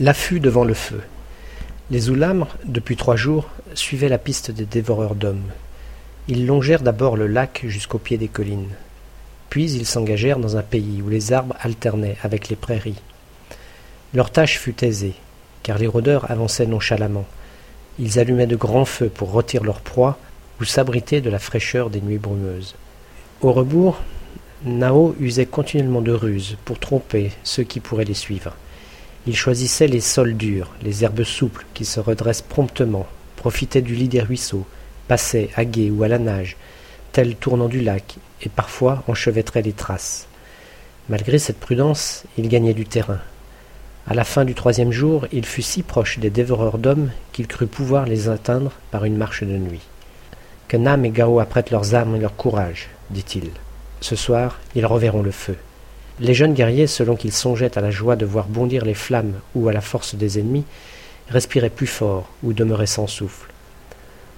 L'affût devant le feu. Les Oulamres, depuis trois jours, suivaient la piste des dévoreurs d'hommes. Ils longèrent d'abord le lac jusqu'au pied des collines. Puis ils s'engagèrent dans un pays où les arbres alternaient avec les prairies. Leur tâche fut aisée, car les rôdeurs avançaient nonchalamment. Ils allumaient de grands feux pour rôtir leur proie ou s'abriter de la fraîcheur des nuits brumeuses. Au rebours, Nao usait continuellement de ruses pour tromper ceux qui pourraient les suivre. Il choisissait les sols durs, les herbes souples qui se redressent promptement, profitait du lit des ruisseaux, passait à gué ou à la nage, tel tournant du lac, et parfois enchevêtrait les traces. Malgré cette prudence, il gagnait du terrain. À la fin du troisième jour, il fut si proche des dévoreurs d'hommes qu'il crut pouvoir les atteindre par une marche de nuit. Que Nam et Gao apprêtent leurs armes et leur courage, dit-il. Ce soir, ils reverront le feu. Les jeunes guerriers, selon qu'ils songeaient à la joie de voir bondir les flammes ou à la force des ennemis, respiraient plus fort ou demeuraient sans souffle.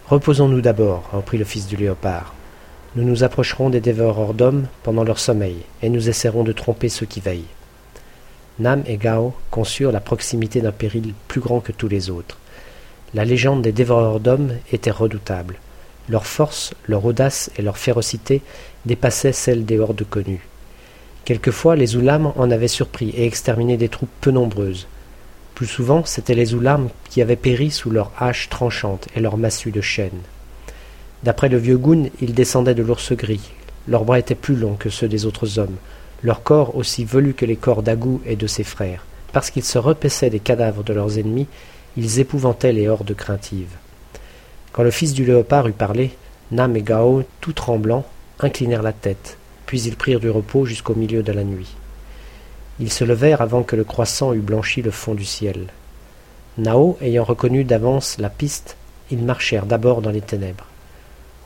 Reposons-nous d'abord, reprit le fils du léopard. Nous nous approcherons des dévoreurs d'hommes pendant leur sommeil, et nous essaierons de tromper ceux qui veillent. Nam et Gao conçurent la proximité d'un péril plus grand que tous les autres. La légende des dévoreurs d'hommes était redoutable. Leur force, leur audace et leur férocité dépassaient celles des hordes connues. Quelquefois, les Oulams en avaient surpris et exterminé des troupes peu nombreuses. Plus souvent, c'étaient les Oulams qui avaient péri sous leurs haches tranchantes et leurs massues de chêne. D'après le vieux Goun, ils descendaient de l'ours gris. Leurs bras étaient plus longs que ceux des autres hommes, leurs corps aussi velus que les corps d'Agou et de ses frères. Parce qu'ils se repaissaient des cadavres de leurs ennemis, ils épouvantaient les hordes craintives. Quand le fils du léopard eut parlé, Nam et Gao, tout tremblants, inclinèrent la tête, puis ils prirent du repos jusqu'au milieu de la nuit. Ils se levèrent avant que le croissant eût blanchi le fond du ciel. Nao ayant reconnu d'avance la piste, ils marchèrent d'abord dans les ténèbres.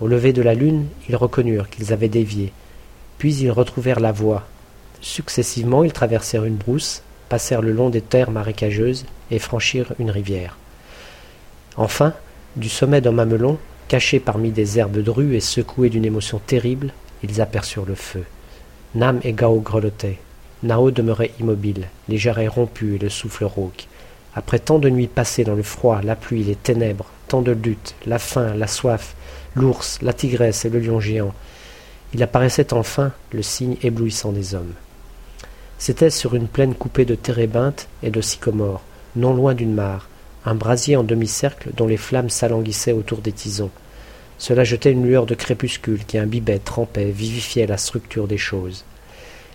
Au lever de la lune, ils reconnurent qu'ils avaient dévié, puis ils retrouvèrent la voie. Successivement, ils traversèrent une brousse, passèrent le long des terres marécageuses et franchirent une rivière. Enfin, du sommet d'un mamelon, caché parmi des herbes drues et secoué d'une émotion terrible, ils aperçurent le feu. Nam et Gao grelottaient. Nao demeurait immobile, les jarrets rompus et le souffle rauque. Après tant de nuits passées dans le froid, la pluie, les ténèbres, tant de luttes, la faim, la soif, l'ours, la tigresse et le lion géant, il apparaissait enfin le signe éblouissant des hommes. C'était sur une plaine coupée de térébinthes et de sycomores, non loin d'une mare, un brasier en demi-cercle dont les flammes s'alanguissaient autour des tisons. Cela jetait une lueur de crépuscule qui imbibait, trempait, vivifiait la structure des choses.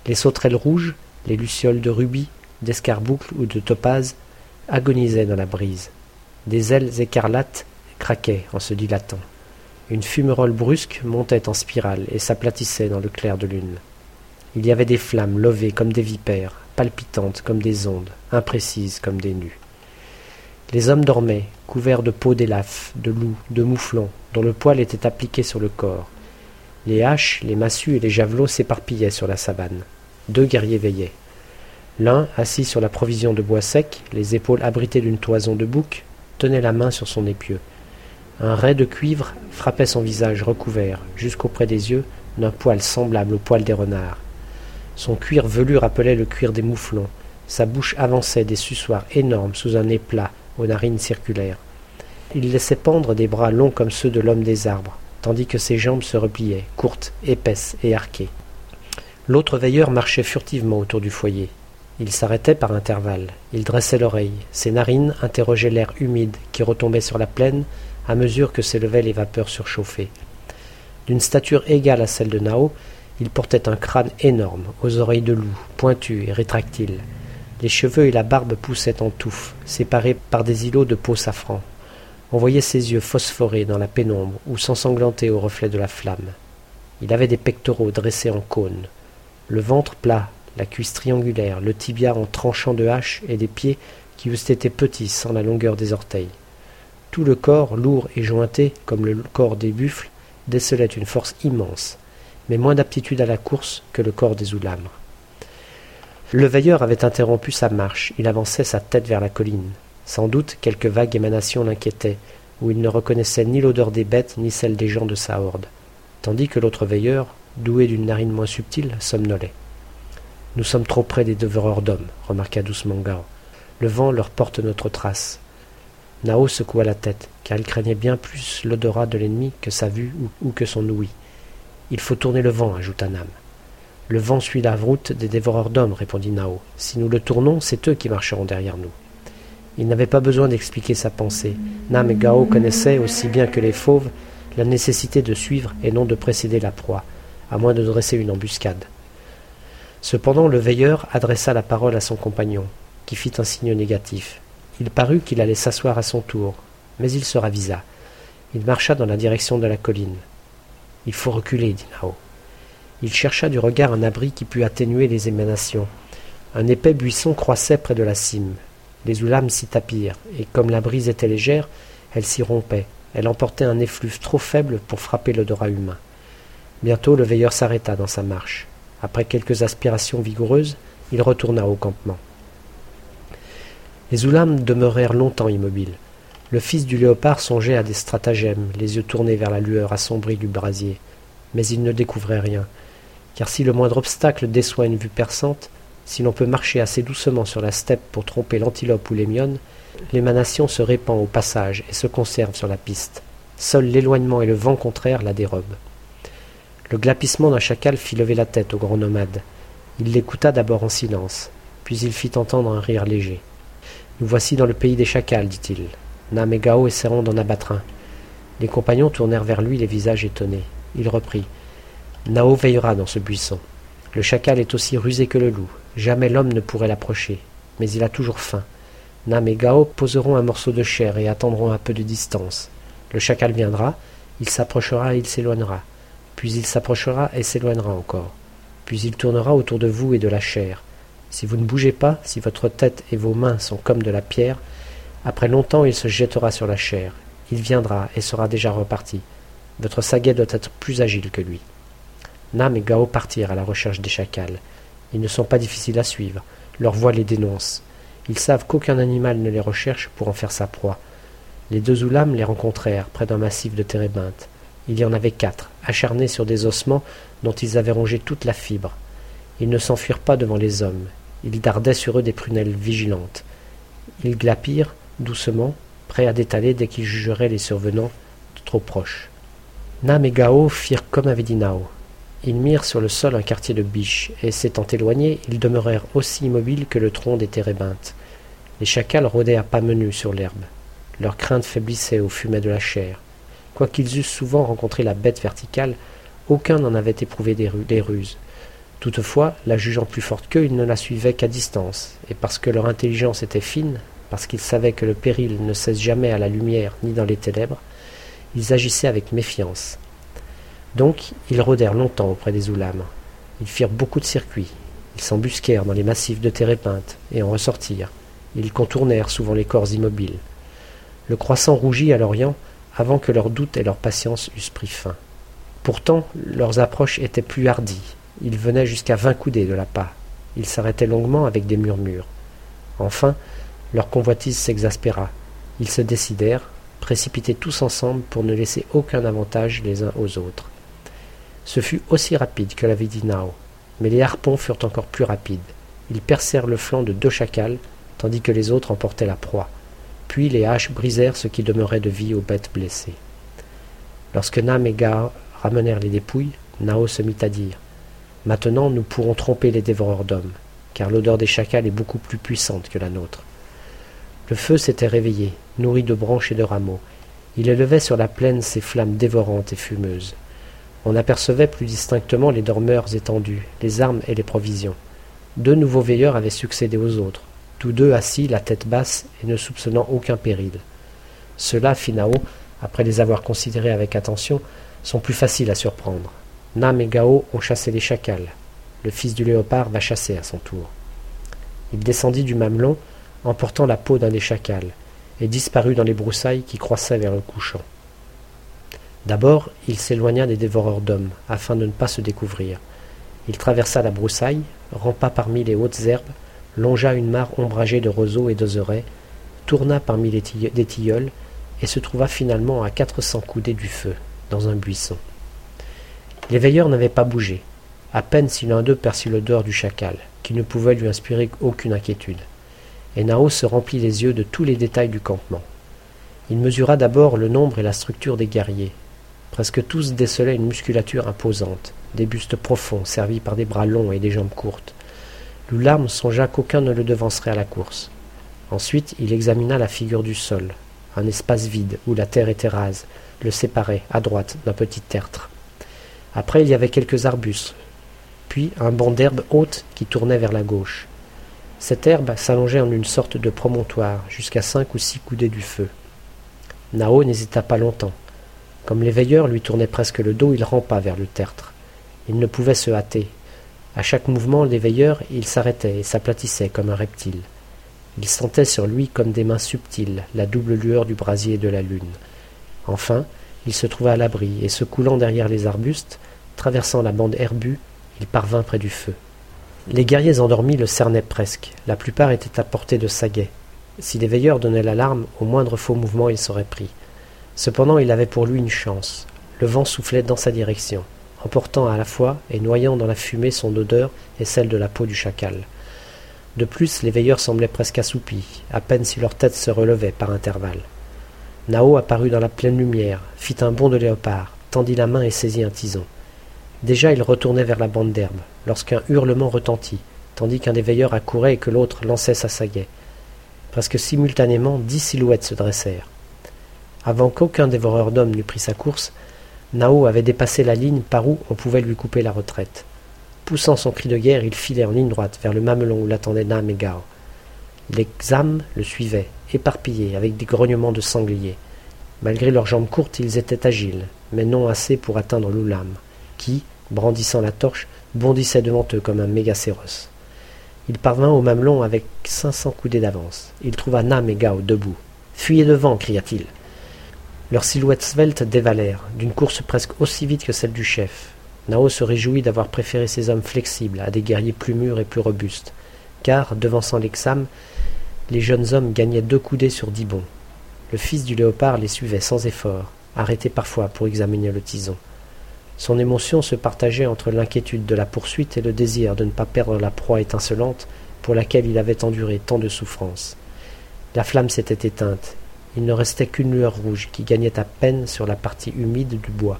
Les sauterelles rouges, les lucioles de rubis, d'escarboucle ou de topaze agonisaient dans la brise. Des ailes écarlates craquaient en se dilatant. Une fumerole brusque montait en spirale et s'aplatissait dans le clair de lune. Il y avait des flammes levées comme des vipères, palpitantes comme des ondes, imprécises comme des nus. Les hommes dormaient, couverts de peaux d'élafes, de loups, de mouflons, dont le poil était appliqué sur le corps. Les haches, les massues et les javelots s'éparpillaient sur la savane. Deux guerriers veillaient. L'un, assis sur la provision de bois sec, les épaules abritées d'une toison de bouc, tenait la main sur son épieu. Un rai de cuivre frappait son visage recouvert, jusqu'auprès des yeux, d'un poil semblable au poil des renards. Son cuir velu rappelait le cuir des mouflons. Sa bouche avançait des suçoirs énormes sous un nez plat, aux narines circulaires. Il laissait pendre des bras longs comme ceux de l'homme des arbres, tandis que ses jambes se repliaient, courtes, épaisses et arquées. L'autre veilleur marchait furtivement autour du foyer. Il s'arrêtait par intervalles, il dressait l'oreille, ses narines interrogeaient l'air humide qui retombait sur la plaine à mesure que s'élevaient les vapeurs surchauffées. D'une stature égale à celle de Nao, il portait un crâne énorme, aux oreilles de loup, pointues et rétractiles. Les cheveux et la barbe poussaient en touffes, séparés par des îlots de peau safran. On voyait ses yeux phosphorer dans la pénombre ou s'ensanglanter au reflet de la flamme. Il avait des pectoraux dressés en cône, le ventre plat, la cuisse triangulaire, le tibia en tranchant de hache et des pieds qui eussent été petits sans la longueur des orteils. Tout le corps, lourd et jointé comme le corps des buffles, décelait une force immense, mais moins d'aptitude à la course que le corps des oulamres. Le veilleur avait interrompu sa marche, il avançait sa tête vers la colline. Sans doute quelque vague émanation l'inquiétait, où il ne reconnaissait ni l'odeur des bêtes ni celle des gens de sa horde, tandis que l'autre veilleur, doué d'une narine moins subtile, somnolait. Nous sommes trop près des dévoreurs d'hommes, remarqua doucement Gao. Le vent leur porte notre trace. Nao secoua la tête, car il craignait bien plus l'odorat de l'ennemi que sa vue ou, que son ouïe. Il faut tourner le vent, ajouta Nam. Le vent suit la route des dévoreurs d'hommes, répondit Nao. Si nous le tournons, c'est eux qui marcheront derrière nous. Il n'avait pas besoin d'expliquer sa pensée. Nam et Gao connaissaient, aussi bien que les fauves, la nécessité de suivre et non de précéder la proie, à moins de dresser une embuscade. Cependant le veilleur adressa la parole à son compagnon, qui fit un signe négatif. Il parut qu'il allait s'asseoir à son tour, mais il se ravisa. Il marcha dans la direction de la colline. Il faut reculer, dit Nao. Il chercha du regard un abri qui pût atténuer les émanations. Un épais buisson croissait près de la cime. Les oulames s'y tapirent, et comme la brise était légère, elle s'y rompait. Elle emportait un effluve trop faible pour frapper l'odorat humain. Bientôt le veilleur s'arrêta dans sa marche. Après quelques aspirations vigoureuses, il retourna au campement. Les oulames demeurèrent longtemps immobiles. Le fils du léopard songeait à des stratagèmes, les yeux tournés vers la lueur assombrie du brasier. Mais il ne découvrait rien, car si le moindre obstacle déçoit une vue perçante, si l'on peut marcher assez doucement sur la steppe pour tromper l'antilope ou l'émionne, l'émanation se répand au passage et se conserve sur la piste. Seul l'éloignement et le vent contraire la dérobent. Le glapissement d'un chacal fit lever la tête au grand nomade. Il l'écouta d'abord en silence, puis il fit entendre un rire léger. Nous voici dans le pays des chacals, dit-il. Nam et Gao essaieront d'en abattre un. Les compagnons tournèrent vers lui les visages étonnés. Il reprit. Nao veillera dans ce buisson. Le chacal est aussi rusé que le loup. Jamais l'homme ne pourrait l'approcher. Mais il a toujours faim. Nam et Gao poseront un morceau de chair et attendront un peu de distance. Le chacal viendra, il s'approchera et il s'éloignera. Puis il s'approchera et s'éloignera encore. Puis il tournera autour de vous et de la chair. Si vous ne bougez pas, si votre tête et vos mains sont comme de la pierre, après longtemps il se jettera sur la chair. Il viendra et sera déjà reparti. Votre saguet doit être plus agile que lui. Nam et Gao partirent à la recherche des chacals. Ils ne sont pas difficiles à suivre. Leur voix les dénonce. Ils savent qu'aucun animal ne les recherche pour en faire sa proie. Les deux oulames les rencontrèrent près d'un massif de térébinthes. Il y en avait quatre, acharnés sur des ossements dont ils avaient rongé toute la fibre. Ils ne s'enfuirent pas devant les hommes. Ils dardaient sur eux des prunelles vigilantes. Ils glapirent, doucement, prêts à détaler dès qu'ils jugeraient les survenants trop proches. Nam et Gao firent comme avait. Ils mirent sur le sol un quartier de biches, et s'étant éloignés, ils demeurèrent aussi immobiles que le tronc des térébinthes. Les chacals rôdaient à pas menus sur l'herbe. Leur crainte faiblissait au fumet de la chair. Quoiqu'ils eussent souvent rencontré la bête verticale, aucun n'en avait éprouvé des ruses. Toutefois, la jugeant plus forte qu'eux, ils ne la suivaient qu'à distance, et parce que leur intelligence était fine, parce qu'ils savaient que le péril ne cesse jamais à la lumière ni dans les ténèbres, ils agissaient avec méfiance. Donc ils rôdèrent longtemps auprès des oulames. Ils firent beaucoup de circuits. Ils s'embusquèrent dans les massifs de térépintes et en ressortirent. Ils contournèrent souvent les corps immobiles. Le croissant rougit à l'Orient avant que leur doute et leur patience eussent pris fin. Pourtant, leurs approches étaient plus hardies. Ils venaient jusqu'à vingt coudées de la pas. Ils s'arrêtaient longuement avec des murmures. Enfin, leur convoitise s'exaspéra. Ils se décidèrent, précipités tous ensemble pour ne laisser aucun avantage les uns aux autres. Ce fut aussi rapide que l'avait dit Nao, mais les harpons furent encore plus rapides. Ils percèrent le flanc de deux chacals, tandis que les autres emportaient la proie. Puis les haches brisèrent ce qui demeurait de vie aux bêtes blessées. Lorsque Nam et Ga ramenèrent les dépouilles, Nao se mit à dire Maintenant nous pourrons tromper les dévoreurs d'hommes, car l'odeur des chacals est beaucoup plus puissante que la nôtre. Le feu s'était réveillé, nourri de branches et de rameaux. Il élevait sur la plaine ses flammes dévorantes et fumeuses. On apercevait plus distinctement les dormeurs étendus, les armes et les provisions. Deux nouveaux veilleurs avaient succédé aux autres, tous deux assis, la tête basse et ne soupçonnant aucun péril. Ceux-là, Finao, après les avoir considérés avec attention, sont plus faciles à surprendre. Nam et Gao ont chassé les chacals. Le fils du léopard va chasser à son tour. Il descendit du mamelon, emportant la peau d'un des chacals, et disparut dans les broussailles qui croissaient vers le couchant. D'abord, il s'éloigna des dévoreurs d'hommes, afin de ne pas se découvrir. Il traversa la broussaille, rampa parmi les hautes herbes, longea une mare ombragée de roseaux et d'oserets, tourna parmi les des tilleuls, et se trouva finalement à quatre cents coudées du feu, dans un buisson. Les veilleurs n'avaient pas bougé, à peine si l'un d'eux perçut l'odeur du chacal, qui ne pouvait lui inspirer aucune inquiétude. et Nao se remplit les yeux de tous les détails du campement. Il mesura d'abord le nombre et la structure des guerriers. Presque tous décelaient une musculature imposante, des bustes profonds servis par des bras longs et des jambes courtes. Loularme songea qu'aucun ne le devancerait à la course. Ensuite, il examina la figure du sol, un espace vide où la terre était rase, le séparait, à droite, d'un petit tertre. Après, il y avait quelques arbustes, puis un banc d'herbe haute qui tournait vers la gauche. Cette herbe s'allongeait en une sorte de promontoire, jusqu'à cinq ou six coudées du feu. Nao n'hésita pas longtemps. Comme les veilleurs lui tournaient presque le dos, il rampa vers le tertre. Il ne pouvait se hâter. À chaque mouvement des veilleurs, il s'arrêtait et s'aplatissait comme un reptile. Il sentait sur lui comme des mains subtiles la double lueur du brasier et de la lune. Enfin, il se trouva à l'abri, et se coulant derrière les arbustes, traversant la bande herbue, il parvint près du feu. Les guerriers endormis le cernaient presque, la plupart étaient à portée de saguet. Si les veilleurs donnaient l'alarme, au moindre faux mouvement il serait pris. Cependant il avait pour lui une chance. Le vent soufflait dans sa direction, emportant à la fois et noyant dans la fumée son odeur et celle de la peau du chacal. De plus, les veilleurs semblaient presque assoupis, à peine si leur tête se relevait par intervalles. Nao apparut dans la pleine lumière, fit un bond de léopard, tendit la main et saisit un tison. Déjà il retournait vers la bande d'herbe, lorsqu'un hurlement retentit, tandis qu'un des veilleurs accourait et que l'autre lançait sa sagaie. Presque simultanément, dix silhouettes se dressèrent. Avant qu'aucun dévoreur d'hommes n'eût pris sa course, Nao avait dépassé la ligne par où on pouvait lui couper la retraite. Poussant son cri de guerre, il filait en ligne droite vers le mamelon où l'attendait Nam et Gao. Les Xam le suivaient, éparpillés, avec des grognements de sangliers. Malgré leurs jambes courtes, ils étaient agiles, mais non assez pour atteindre l'Oulam, qui, brandissant la torche, bondissait devant eux comme un mégacéros. Il parvint au mamelon avec cinq cents coudées d'avance. Il trouva Nam et Gao debout. Fuyez devant, cria-t-il. Leurs silhouettes sveltes dévalèrent, d'une course presque aussi vite que celle du chef. Nao se réjouit d'avoir préféré ces hommes flexibles à des guerriers plus mûrs et plus robustes, car, devançant l'exam, les jeunes hommes gagnaient deux coudées sur dix bons. Le fils du léopard les suivait sans effort, arrêté parfois pour examiner le tison. Son émotion se partageait entre l'inquiétude de la poursuite et le désir de ne pas perdre la proie étincelante pour laquelle il avait enduré tant de souffrances. La flamme s'était éteinte. Il ne restait qu'une lueur rouge qui gagnait à peine sur la partie humide du bois.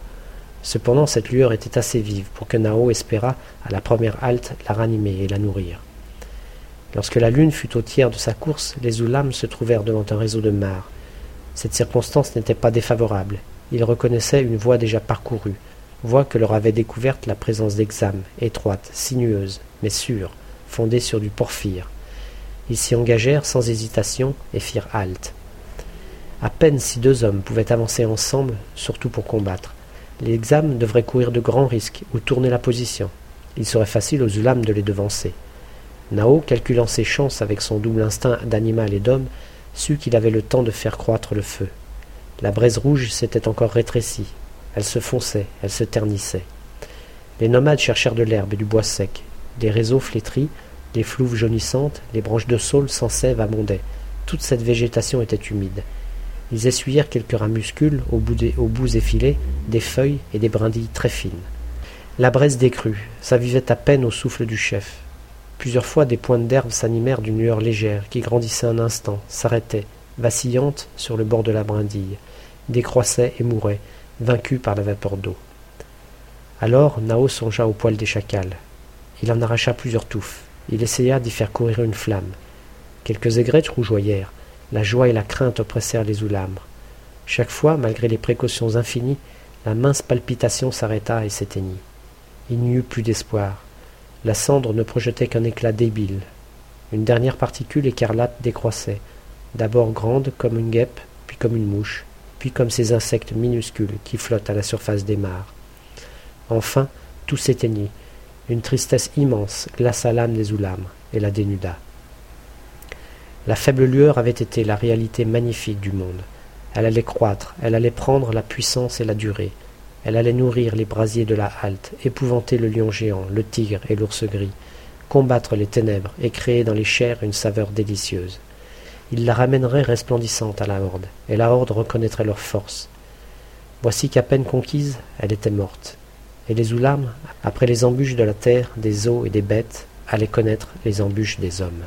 Cependant, cette lueur était assez vive pour que Nao espérât, à la première halte, la ranimer et la nourrir. Lorsque la lune fut au tiers de sa course, les Oulams se trouvèrent devant un réseau de mares. Cette circonstance n'était pas défavorable. Ils reconnaissaient une voie déjà parcourue, voie que leur avait découverte la présence d'exames, étroite, sinueuse, mais sûre, fondée sur du porphyre. Ils s'y engagèrent sans hésitation et firent halte. À peine si deux hommes pouvaient avancer ensemble, surtout pour combattre. Les exames devraient courir de grands risques ou tourner la position. Il serait facile aux Ulam de les devancer. Nao, calculant ses chances avec son double instinct d'animal et d'homme, sut qu'il avait le temps de faire croître le feu. La braise rouge s'était encore rétrécie. Elle se fonçait, elle se ternissait. Les nomades cherchèrent de l'herbe et du bois sec. Des réseaux flétris, les flouves jaunissantes, les branches de saule sans sève abondaient. Toute cette végétation était humide. Ils essuyèrent quelques ramuscules au bout des, aux bouts effilés, des feuilles et des brindilles très fines. La braise décrut, s'avivait à peine au souffle du chef. Plusieurs fois des pointes d'herbe s'animèrent d'une lueur légère qui grandissait un instant, s'arrêtait, vacillante sur le bord de la brindille, décroissait et mourait, vaincue par la vapeur d'eau. Alors Nao songea au poil des chacals. Il en arracha plusieurs touffes. Il essaya d'y faire courir une flamme. Quelques aigrettes rougeoyèrent. La joie et la crainte oppressèrent les oulamres. Chaque fois, malgré les précautions infinies, la mince palpitation s'arrêta et s'éteignit. Il n'y eut plus d'espoir. La cendre ne projetait qu'un éclat débile. Une dernière particule écarlate décroissait, d'abord grande comme une guêpe, puis comme une mouche, puis comme ces insectes minuscules qui flottent à la surface des mares. Enfin, tout s'éteignit. Une tristesse immense glaça l'âme des Oulams et la dénuda. La faible lueur avait été la réalité magnifique du monde. Elle allait croître, elle allait prendre la puissance et la durée. Elle allait nourrir les brasiers de la halte, épouvanter le lion géant, le tigre et l'ours gris, combattre les ténèbres et créer dans les chairs une saveur délicieuse. Ils la ramèneraient resplendissante à la horde, et la horde reconnaîtrait leur force. Voici qu'à peine conquise, elle était morte. Et les Oulam, après les embûches de la terre, des eaux et des bêtes, allaient connaître les embûches des hommes.